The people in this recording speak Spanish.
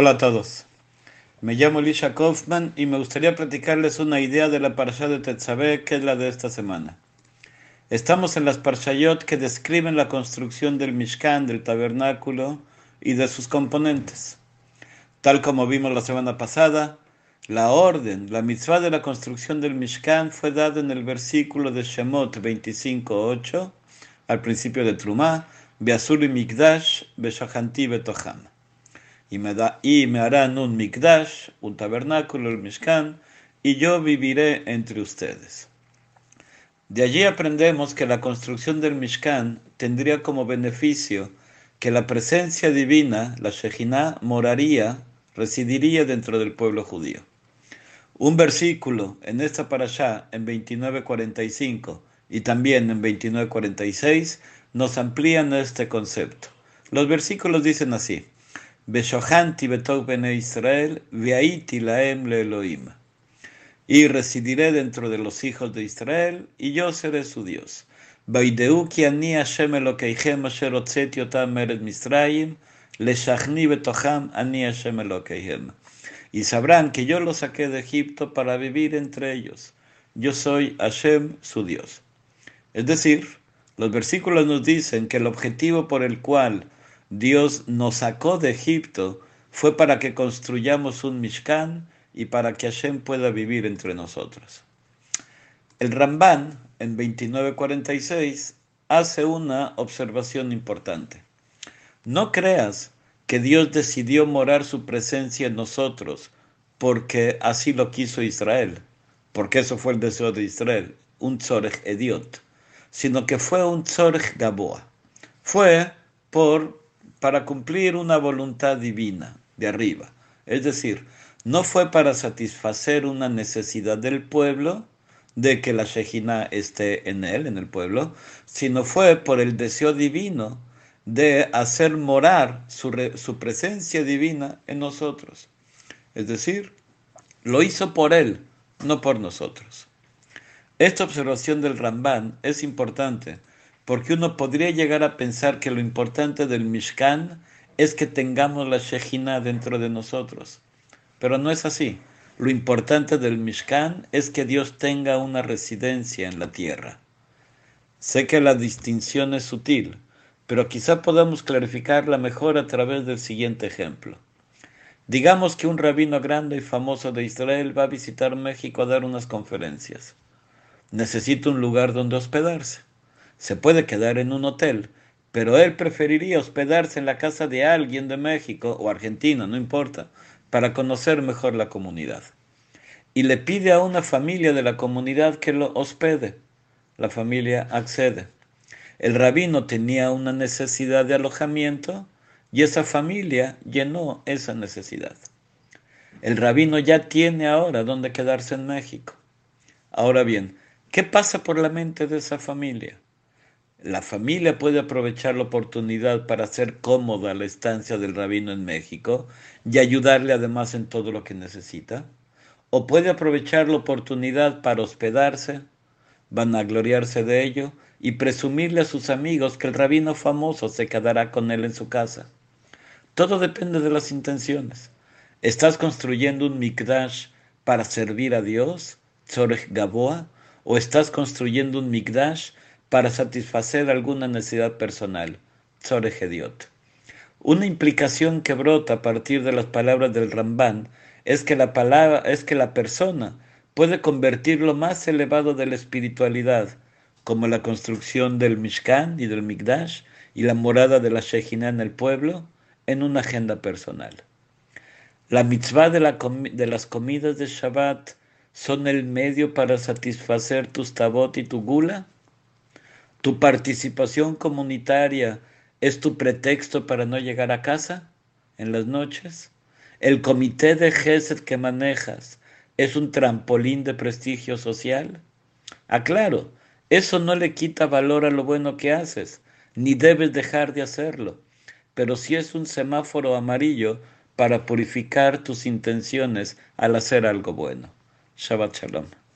Hola a todos. Me llamo Elisha Kaufman y me gustaría platicarles una idea de la parashá de Tetzabé, que es la de esta semana. Estamos en las parshayot que describen la construcción del Mishkan, del tabernáculo y de sus componentes. Tal como vimos la semana pasada, la orden, la mitzvah de la construcción del Mishkan fue dada en el versículo de Shemot 25.8, al principio de Trumá, Beazuli Mikdash, Beshahanti Betoham y me, harán un mikdash, un tabernáculo, el mishkan, y yo viviré entre ustedes. De allí aprendemos que la construcción del mishkan tendría como beneficio que la presencia divina, la Shejinah, moraría, residiría dentro del pueblo judío. Un versículo en esta parashá, en 29.45 y también en 29.46, nos amplían este concepto. Los versículos dicen así. Israel, veaiti laem le Elohim. Y residiré dentro de los hijos de Israel, y yo seré su Dios. Vaideu ki ani Hashem Elokeichem asher hotzeti otam betocham ani Hashem Elokeichem. Y sabrán que yo los saqué de Egipto para vivir entre ellos. Yo soy Hashem, su Dios. Es decir, los versículos nos dicen que el objetivo por el cual Dios nos sacó de Egipto fue para que construyamos un Mishkan y para que Hashem pueda vivir entre nosotros. El Ramban, en 2946, hace una observación importante. No creas que Dios decidió morar su presencia en nosotros porque así lo quiso Israel, porque eso fue el deseo de Israel, un tzorech ediot, sino que fue un tzorech gaboa. Fue por para cumplir una voluntad divina de arriba. Es decir, no fue para satisfacer una necesidad del pueblo de que la Shejina esté en él, en el pueblo, sino fue por el deseo divino de hacer morar su, su presencia divina en nosotros. Es decir, lo hizo por él, no por nosotros. Esta observación del Ramban es importante porque uno podría llegar a pensar que lo importante del Mishkan es que tengamos la Shejina dentro de nosotros. Pero no es así. Lo importante del Mishkan es que Dios tenga una residencia en la tierra. Sé que la distinción es sutil, pero quizá podamos clarificarla mejor a través del siguiente ejemplo. Digamos que un rabino grande y famoso de Israel va a visitar México a dar unas conferencias. Necesita un lugar donde hospedarse se puede quedar en un hotel, pero él preferiría hospedarse en la casa de alguien de México o Argentina, no importa, para conocer mejor la comunidad. Y le pide a una familia de la comunidad que lo hospede. La familia accede. El rabino tenía una necesidad de alojamiento y esa familia llenó esa necesidad. El rabino ya tiene ahora dónde quedarse en México. Ahora bien, ¿qué pasa por la mente de esa familia? La familia puede aprovechar la oportunidad para hacer cómoda la estancia del rabino en México y ayudarle además en todo lo que necesita. O puede aprovechar la oportunidad para hospedarse, vanagloriarse de ello y presumirle a sus amigos que el rabino famoso se quedará con él en su casa. Todo depende de las intenciones. ¿Estás construyendo un mikdash para servir a Dios, Tzorech Gaboa? ¿O estás construyendo un mikdash para satisfacer alguna necesidad personal. Tzorehediot. Una implicación que brota a partir de las palabras del Ramban es que la palabra es que la persona puede convertir lo más elevado de la espiritualidad, como la construcción del Mishkan y del Mikdash y la morada de la Shejina en el pueblo, en una agenda personal. La mitzvah de, de las comidas de Shabbat son el medio para satisfacer tus tabot y tu gula ¿Tu participación comunitaria es tu pretexto para no llegar a casa en las noches? ¿El comité de GESED que manejas es un trampolín de prestigio social? Aclaro, eso no le quita valor a lo bueno que haces, ni debes dejar de hacerlo, pero sí es un semáforo amarillo para purificar tus intenciones al hacer algo bueno. Shabbat Shalom.